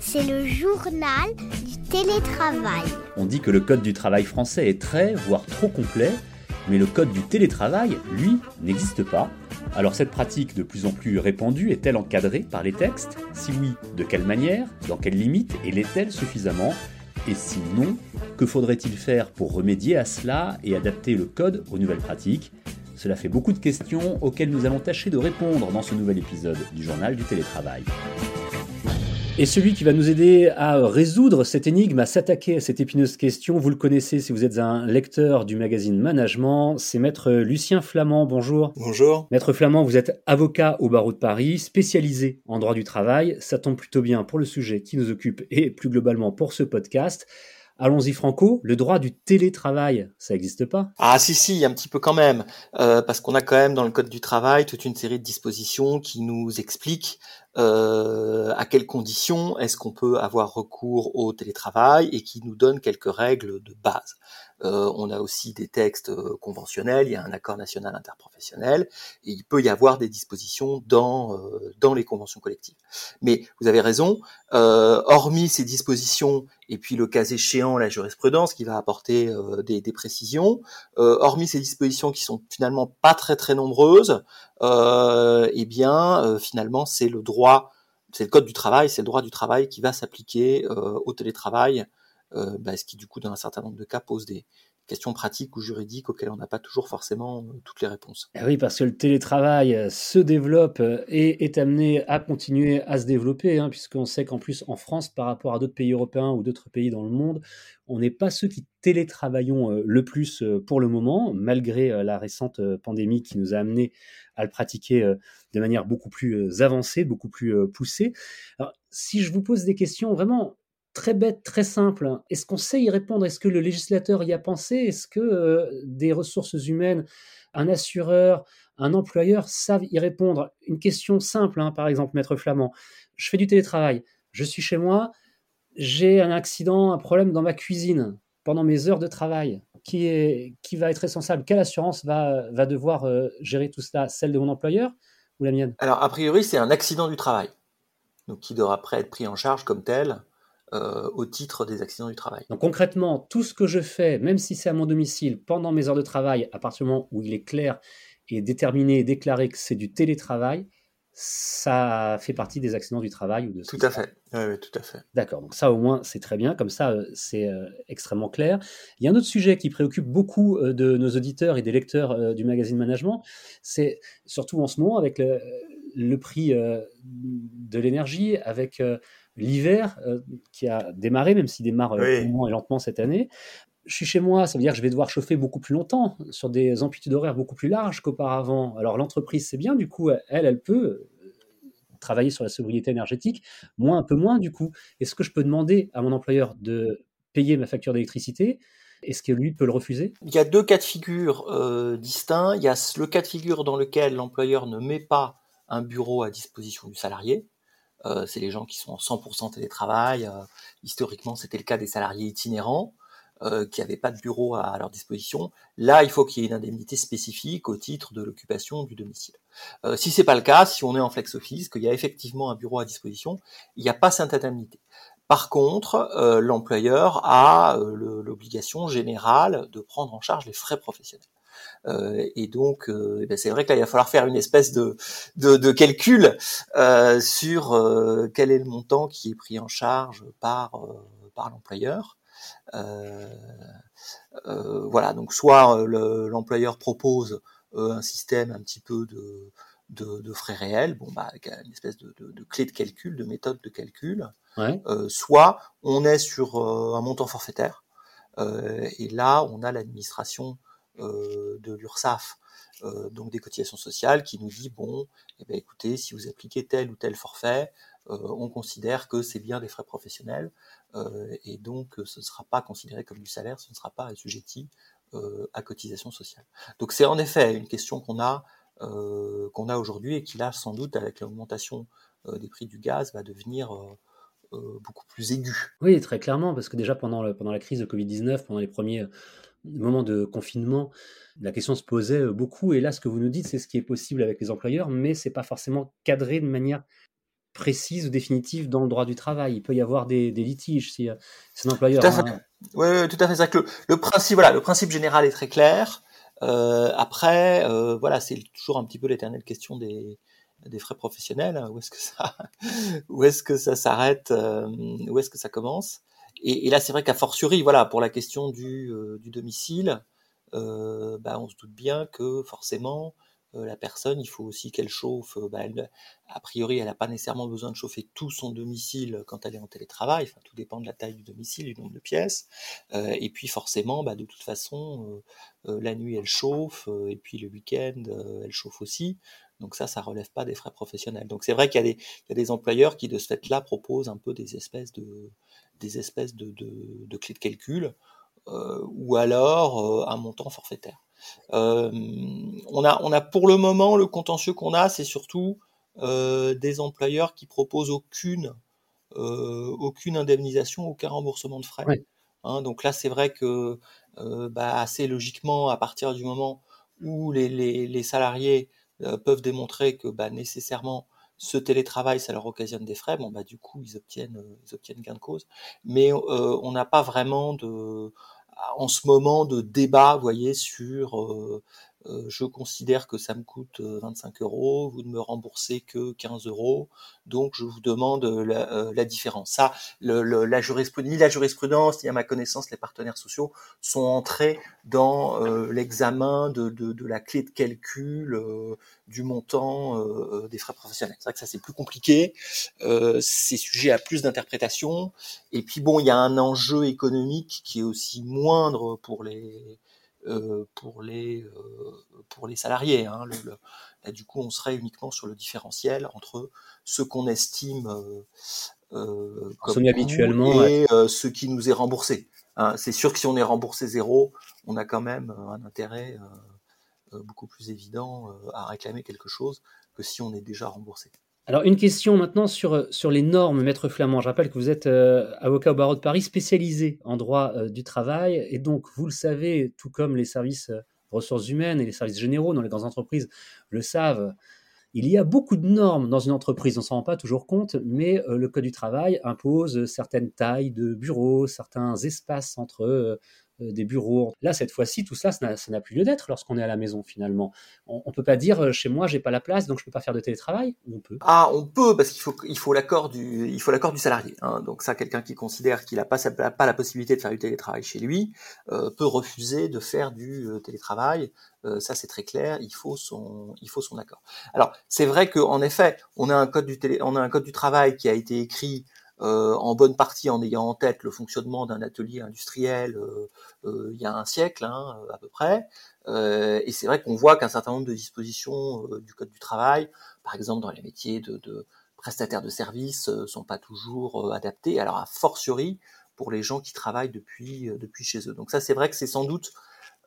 C'est le journal du télétravail. On dit que le code du travail français est très, voire trop complet, mais le code du télétravail, lui, n'existe pas. Alors cette pratique de plus en plus répandue est-elle encadrée par les textes? Si oui, de quelle manière? Dans quelles limites? Et l'est-elle suffisamment? Et sinon, que faudrait-il faire pour remédier à cela et adapter le code aux nouvelles pratiques? Cela fait beaucoup de questions auxquelles nous allons tâcher de répondre dans ce nouvel épisode du journal du télétravail. Et celui qui va nous aider à résoudre cette énigme, à s'attaquer à cette épineuse question, vous le connaissez si vous êtes un lecteur du magazine Management, c'est Maître Lucien Flamand. Bonjour. Bonjour. Maître Flamand, vous êtes avocat au barreau de Paris, spécialisé en droit du travail. Ça tombe plutôt bien pour le sujet qui nous occupe et plus globalement pour ce podcast. Allons-y Franco, le droit du télétravail, ça n'existe pas? Ah si si, un petit peu quand même, euh, parce qu'on a quand même dans le Code du travail toute une série de dispositions qui nous expliquent euh, à quelles conditions est-ce qu'on peut avoir recours au télétravail et qui nous donnent quelques règles de base. Euh, on a aussi des textes euh, conventionnels, il y a un accord national interprofessionnel, et il peut y avoir des dispositions dans, euh, dans les conventions collectives. Mais vous avez raison, hormis ces dispositions, et puis le cas échéant, la jurisprudence qui va apporter des, des, précisions, hormis ces dispositions qui sont finalement pas très très nombreuses, eh bien finalement c'est le droit, c'est le code du travail, c'est le droit du travail qui va s'appliquer au télétravail euh, bah, ce qui du coup dans un certain nombre de cas pose des questions pratiques ou juridiques auxquelles on n'a pas toujours forcément euh, toutes les réponses. Eh oui, parce que le télétravail euh, se développe et est amené à continuer à se développer, hein, puisqu'on sait qu'en plus en France, par rapport à d'autres pays européens ou d'autres pays dans le monde, on n'est pas ceux qui télétravaillons le plus pour le moment, malgré la récente pandémie qui nous a amené à le pratiquer de manière beaucoup plus avancée, beaucoup plus poussée. Si je vous pose des questions vraiment très bête, très simple. Est-ce qu'on sait y répondre? Est-ce que le législateur y a pensé? Est-ce que euh, des ressources humaines, un assureur, un employeur savent y répondre? Une question simple, hein, par exemple, maître Flamand. Je fais du télétravail, je suis chez moi, j'ai un accident, un problème dans ma cuisine pendant mes heures de travail. Qui, est, qui va être responsable Quelle assurance va, va devoir euh, gérer tout cela? Celle de mon employeur ou la mienne? Alors, a priori, c'est un accident du travail. Donc, qui devra après être pris en charge comme tel euh, au titre des accidents du travail. Donc concrètement, tout ce que je fais, même si c'est à mon domicile, pendant mes heures de travail, à partir du moment où il est clair et déterminé et déclaré que c'est du télétravail, ça fait partie des accidents du travail ou de tout à fait. oui, tout à fait. D'accord. Donc ça au moins c'est très bien. Comme ça euh, c'est euh, extrêmement clair. Il y a un autre sujet qui préoccupe beaucoup de nos auditeurs et des lecteurs du magazine management. C'est surtout en ce moment avec le, le prix de l'énergie avec l'hiver euh, qui a démarré, même s'il démarre euh, et lentement cette année. Je suis chez moi, ça veut dire que je vais devoir chauffer beaucoup plus longtemps, sur des amplitudes horaires beaucoup plus larges qu'auparavant. Alors l'entreprise, c'est bien, du coup, elle, elle peut euh, travailler sur la sobriété énergétique, moi un peu moins, du coup. Est-ce que je peux demander à mon employeur de payer ma facture d'électricité est-ce que lui peut le refuser? Il y a deux cas de figure distincts. Il y a le cas de figure dans lequel l'employeur ne met pas un bureau à disposition du salarié. Euh, c'est les gens qui sont en 100% télétravail. Euh, historiquement, c'était le cas des salariés itinérants euh, qui n'avaient pas de bureau à, leur disposition. Là, il faut qu'il y ait une indemnité spécifique au titre de l'occupation du domicile. Euh, si c'est pas le cas, si on est en flex office, qu'il y a effectivement un bureau à disposition, il n'y a pas cette indemnité. Par contre, l'employeur a l'obligation générale de prendre en charge les frais professionnels. Euh, et donc, euh, eh ben, c'est vrai que là, il va falloir faire une espèce de, de, calcul euh, sur quel est le montant qui est pris en charge par, par l'employeur. voilà, donc soit l'employeur propose un système un petit peu de, de, frais réels, bon, bah, une espèce de, de, clé de calcul, de méthode de calcul, soit on est sur un montant forfaitaire, et là on a l'administration euh, de l'URSSAF, euh, donc des cotisations sociales, qui nous dit bon, eh bien, écoutez, si vous appliquez tel ou tel forfait, euh, on considère que c'est bien des frais professionnels et donc ce ne sera pas considéré comme du salaire, ce ne sera pas assujetti à cotisation sociale. Donc c'est en effet une question qu'on a qu'on a aujourd'hui et qui là sans doute avec l'augmentation des prix du gaz va devenir beaucoup plus aiguë. Oui, très clairement, parce que déjà pendant, pendant la crise de Covid-19, pendant les premiers moment de confinement, la question se posait beaucoup. Et là, ce que vous nous dites, c'est ce qui est possible avec les employeurs, mais c'est pas forcément cadré de manière précise ou définitive dans le droit du travail. Il peut y avoir des, litiges si c'est un employeur. Tout à fait. Oui, tout à fait. Que le, principe, voilà, le principe général est très clair. Euh, après, euh, voilà, c'est toujours un petit peu l'éternelle question des, des frais professionnels. Où est-ce que ça, où est-ce que ça s'arrête, euh, où est-ce que ça commence? Et, là, c'est vrai qu'à fortiori, voilà, pour la question du, du domicile, bah, on se doute bien que forcément, euh, la personne, il faut aussi qu'elle chauffe. Euh, bah, a priori, elle n'a pas nécessairement besoin de chauffer tout son domicile quand elle est en télétravail. Enfin, tout dépend de la taille du domicile, du nombre de pièces. Euh, et puis forcément, bah, de toute façon, la nuit, elle chauffe. et puis le week-end, elle chauffe aussi. Donc ça, ça relève pas des frais professionnels. Donc c'est vrai qu'il y, a des employeurs qui, de ce fait-là, proposent un peu des espèces de, des espèces de, de clés de calcul ou alors un montant forfaitaire. Euh, on, a, on a pour le moment, le contentieux qu'on a, c'est surtout euh, des employeurs qui proposent aucune, euh, aucune indemnisation, aucun remboursement de frais. Hein, donc là, c'est vrai que bah, assez logiquement, à partir du moment où les, les, salariés peuvent démontrer que bah, nécessairement ce télétravail, ça leur occasionne des frais, bon bah du coup ils obtiennent, ils obtiennent gain de cause. Mais on n'a pas vraiment de, en ce moment de débat, vous voyez, sur euh, euh, je considère que ça me coûte 25 euh, euros, vous ne me remboursez que 15 euros, donc je vous demande la, différence. Ça, la jurisprudence, ni la jurisprudence, ni à ma connaissance, les partenaires sociaux sont entrés dans l'examen de, de, la clé de calcul du montant des frais professionnels. C'est vrai que ça c'est plus compliqué, c'est sujet à plus d'interprétation, et puis bon, il y a un enjeu économique qui est aussi moindre pour les euh, pour les euh, pour les salariés. Hein. là, du coup, on serait uniquement sur le différentiel entre ce qu'on estime euh, comme habituellement et ce qui nous est remboursé. Hein. c'est sûr que si on est remboursé zéro, on a quand même un intérêt beaucoup plus évident à réclamer quelque chose que si on est déjà remboursé. Alors, une question maintenant sur, euh, sur les normes, Maître Flamand. Je rappelle que vous êtes euh, avocat au barreau de Paris spécialisé en droit euh, du travail. Et donc, vous le savez, tout comme les services ressources humaines et les services généraux dans les grandes entreprises le savent, il y a beaucoup de normes dans une entreprise. On ne s'en rend pas toujours compte, mais le Code du travail impose certaines tailles de bureaux, certains espaces entre des bureaux. Là, cette fois-ci, tout ça, ça n'a plus lieu d'être lorsqu'on est à la maison finalement. On ne peut pas dire euh, chez moi, j'ai pas la place, donc je peux pas faire de télétravail? on peut Ah, on peut parce qu'il faut l'accord du il faut du salarié. Hein. Donc ça, quelqu'un qui considère qu'il n'a pas, pas la possibilité de faire du télétravail chez lui euh, peut refuser de faire du télétravail. ça, c'est très clair. Il faut son il faut son accord. Alors c'est vrai qu'en effet, on a un code du télé, on a un code du travail qui a été écrit euh, en bonne partie en ayant en tête le fonctionnement d'un atelier industriel euh, euh, il y a un siècle hein, à peu près. et c'est vrai qu'on voit qu'un certain nombre de dispositions du Code du travail, par exemple dans les métiers de, de prestataires de services, sont pas toujours adaptés. Alors a fortiori pour les gens qui travaillent depuis depuis chez eux. Donc ça c'est vrai que c'est sans doute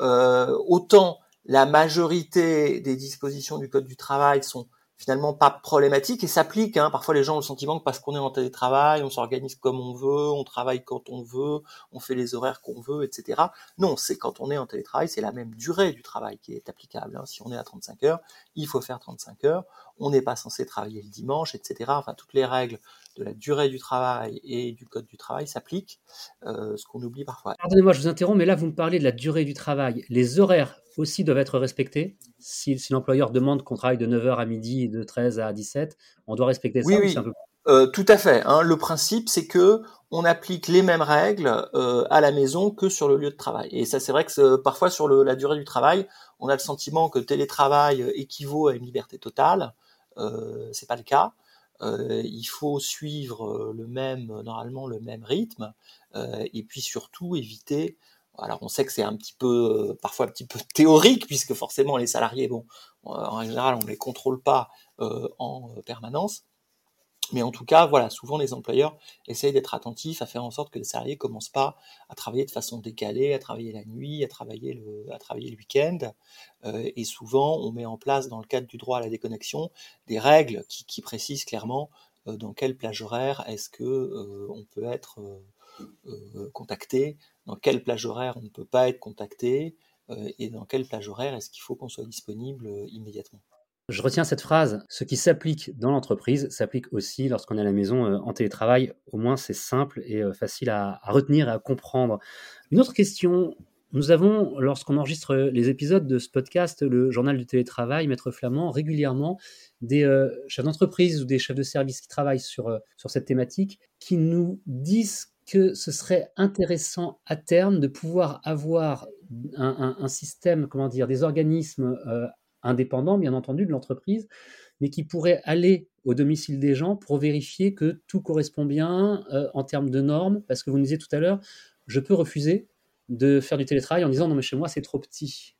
autant la majorité des dispositions du Code du travail sont finalement pas problématique et s'applique. Hein. Parfois, les gens ont le sentiment que parce qu'on est en télétravail, on s'organise comme on veut, on travaille quand on veut, on fait les horaires qu'on veut, etc. Non, c'est quand on est en télétravail, c'est la même durée du travail qui est applicable. Hein. Si on est à 35 heures, il faut faire 35 heures. On n'est pas censé travailler le dimanche, etc. Enfin, toutes les règles de la durée du travail et du code du travail s'appliquent, euh, ce qu'on oublie parfois. Pardonnez-moi, je vous interromps, mais là, vous me parlez de la durée du travail. Les horaires aussi doivent être respectés. Si, l'employeur demande qu'on travaille de 9h à midi et de 13 à 17, on doit respecter ça. Oui, euh, tout à fait. Hein. Le principe, c'est que on applique les mêmes règles euh, à la maison que sur le lieu de travail. Et ça, c'est vrai que parfois sur la durée du travail, on a le sentiment que télétravail équivaut à une liberté totale. Euh, c'est pas le cas. Euh, il faut suivre le même, normalement le même rythme, et puis surtout éviter alors on sait que c'est un petit peu, euh, parfois un petit peu théorique, puisque forcément les salariés, bon, euh, en général on ne les contrôle pas euh, en permanence. Mais en tout cas, voilà, souvent les employeurs essayent d'être attentifs à faire en sorte que les salariés commencent pas à travailler de façon décalée, à travailler la nuit, à travailler le, week-end. et souvent, on met en place, dans le cadre du droit à la déconnexion, des règles qui, qui précisent clairement dans quelle plage horaire est-ce que on peut être contacté, dans quelle plage horaire on ne peut pas être contacté, et dans quelle plage horaire est-ce qu'il faut qu'on soit disponible immédiatement. Je retiens cette phrase, ce qui s'applique dans l'entreprise s'applique aussi lorsqu'on est à la maison en télétravail. Au moins, c'est simple et facile à, retenir et à comprendre. Une autre question nous avons, lorsqu'on enregistre les épisodes de ce podcast, le journal du télétravail, Maître Flamand, régulièrement des euh, chefs d'entreprise ou des chefs de service qui travaillent sur, euh, sur cette thématique, qui nous disent que ce serait intéressant à terme de pouvoir avoir un, système, comment dire, des organismes euh, indépendants, bien entendu, de l'entreprise, mais qui pourraient aller au domicile des gens pour vérifier que tout correspond bien en termes de normes, parce que vous nous disiez tout à l'heure, je peux refuser de faire du télétravail en disant non mais chez moi c'est trop petit.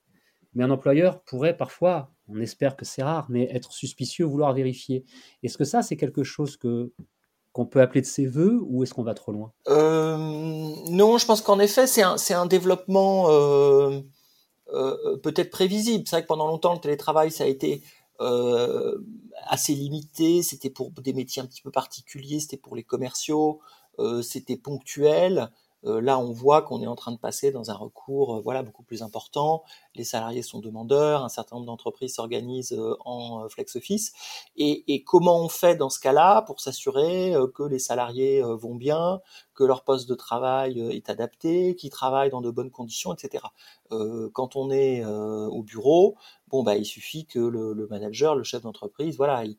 Mais un employeur pourrait parfois, on espère que c'est rare, mais être suspicieux, vouloir vérifier. Est-ce que ça c'est quelque chose que qu'on peut appeler de ses voeux ou est-ce qu'on va trop loin? Euh, Non, je pense qu'en effet c'est un, développement euh, euh, peut-être prévisible. C'est vrai que pendant longtemps le télétravail ça a été assez limité, c'était pour des métiers un petit peu particuliers, c'était pour les commerciaux, c'était ponctuel. Euh, là, on voit qu'on est en train de passer dans un recours euh, voilà, beaucoup plus important. Les salariés sont demandeurs, un certain nombre d'entreprises s'organisent euh, en flex office. Et, comment on fait dans ce cas-là pour s'assurer que les salariés vont bien, que leur poste de travail est adapté, qu'ils travaillent dans de bonnes conditions, etc. quand on est au bureau, bon bah il suffit que le, manager, le chef d'entreprise, voilà, il,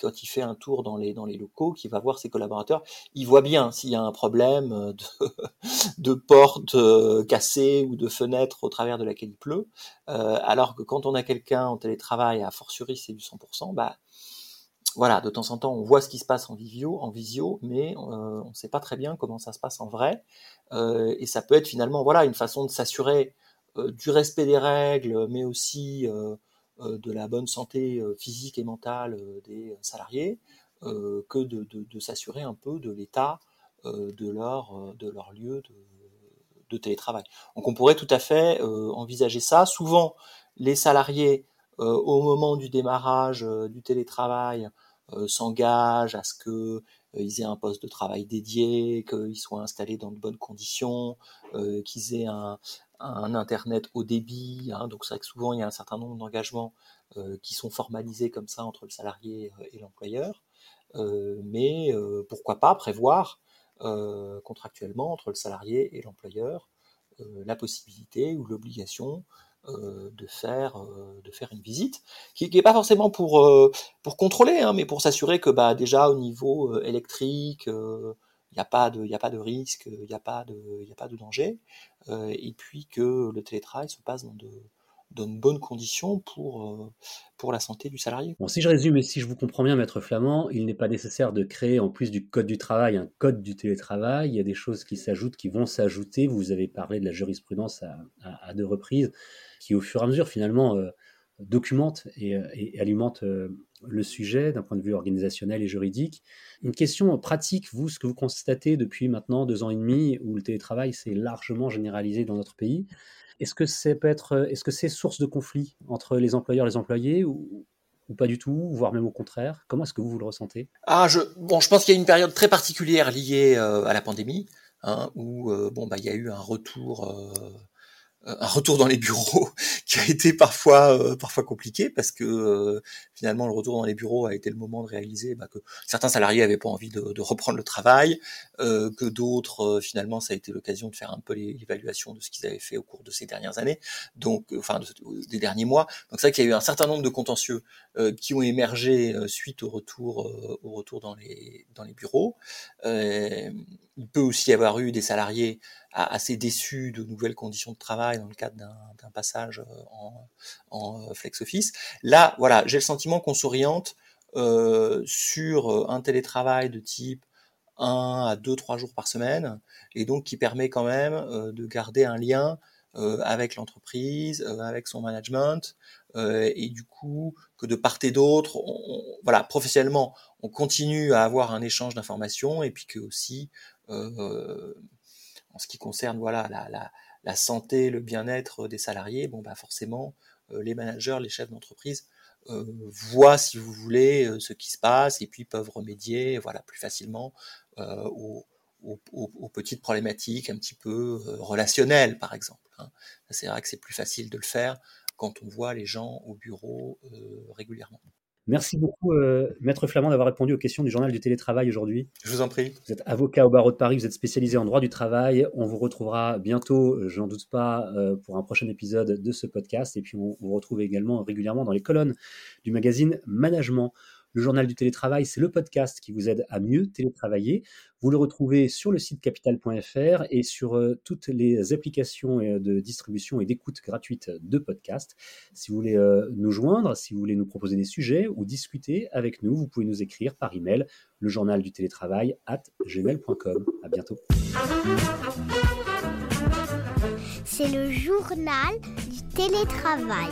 quand il fait un tour dans les, dans les locaux, qui va voir ses collaborateurs, il voit bien s'il y a un problème de, de porte euh, cassée ou de fenêtre au travers de laquelle il pleut. Euh, alors que quand on a quelqu'un en télétravail, à fortiori c'est du 100%, bah, voilà, de temps en temps, on voit ce qui se passe en visio, en visio, mais euh, on ne sait pas très bien comment ça se passe en vrai. et ça peut être finalement, voilà, une façon de s'assurer du respect des règles, mais aussi euh, de la bonne santé euh, physique et mentale euh, des salariés que de, s'assurer un peu de l'état de, leur, de leur lieu de, télétravail. Donc on pourrait tout à fait envisager ça. Souvent, les salariés, au moment du démarrage du télétravail, s'engagent à ce qu'ils aient un poste de travail dédié, qu'ils soient installés dans de bonnes conditions, qu'ils aient un, un Internet haut débit. Hein, donc c'est vrai que souvent il y a un certain nombre d'engagements euh, qui sont formalisés comme ça entre le salarié euh, et l'employeur. Euh, mais pourquoi pas prévoir contractuellement entre le salarié et l'employeur la possibilité ou l'obligation de faire de faire une visite qui n'est pas forcément pour pour contrôler hein, mais pour s'assurer que bah déjà au niveau électrique n'y a pas de, risque, il n'y a pas de, danger, euh, et puis que le télétravail se passe dans de, bonnes conditions pour, euh, pour la santé du salarié. Bon, si je résume et si je vous comprends bien, Maître Flamand, il n'est pas nécessaire de créer en plus du code du travail un code du télétravail. Il y a des choses qui s'ajoutent, qui vont s'ajouter. Vous avez parlé de la jurisprudence à, à, deux reprises, qui au fur et à mesure finalement euh, documente et, et alimente le sujet d'un point de vue organisationnel et juridique. Une question pratique, vous, ce que vous constatez depuis maintenant deux ans et demi, où le télétravail s'est largement généralisé dans notre pays, est-ce que c'est c'est source de conflit entre les employeurs et les employés ou, pas du tout, voire même au contraire? Comment est-ce que vous, le ressentez? Ah, je, bon, je pense qu'il y a une période très particulière liée euh, à la pandémie, hein, où euh, bon, bah, il y a eu un retour euh, euh, un retour dans les bureaux qui a été parfois euh, parfois compliqué parce que euh, finalement le retour dans les bureaux a été le moment de réaliser bah, que certains salariés avaient pas envie de, de reprendre le travail, que d'autres finalement ça a été l'occasion de faire un peu l'évaluation de ce qu'ils avaient fait au cours de ces dernières années, donc enfin des derniers mois. Donc c'est vrai qu'il y a eu un certain nombre de contentieux qui ont émergé suite au retour au retour dans les dans les bureaux. il peut aussi y avoir eu des salariés assez déçu de nouvelles conditions de travail dans le cadre d'un passage euh, en, en, euh, flex office. Là, voilà, j'ai le sentiment qu'on s'oriente euh, sur euh, un télétravail de type 1 à 2, 3 jours par semaine, et donc qui permet quand même euh, de garder un lien euh, avec l'entreprise, avec son management, et du coup que de part et d'autre, voilà, professionnellement, on continue à avoir un échange d'informations, et puis que aussi en ce qui concerne voilà la, santé, le bien-être des salariés, bon bah forcément euh, les managers, les chefs d'entreprise voient, si vous voulez, ce qui se passe et puis peuvent remédier, voilà, plus facilement aux, aux, petites problématiques un petit peu relationnelles, par exemple. Hein. C'est vrai que c'est plus facile de le faire quand on voit les gens au bureau régulièrement. Merci beaucoup, euh, Maître Flamand, d'avoir répondu aux questions du journal du télétravail aujourd'hui. Je vous en prie. Vous êtes avocat au barreau de Paris, vous êtes spécialisé en droit du travail. On vous retrouvera bientôt, je n'en doute pas, euh, pour un prochain épisode de ce podcast. Et puis, on vous retrouve également régulièrement dans les colonnes du magazine Management. Le journal du télétravail, c'est le podcast qui vous aide à mieux télétravailler. Vous le retrouvez sur le site capital.fr et sur euh, toutes les applications euh, de distribution et d'écoute gratuite de podcasts. Si vous voulez euh, nous joindre, si vous voulez nous proposer des sujets ou discuter avec nous, vous pouvez nous écrire par email le journal du télétravail. À bientôt. C'est le journal du télétravail.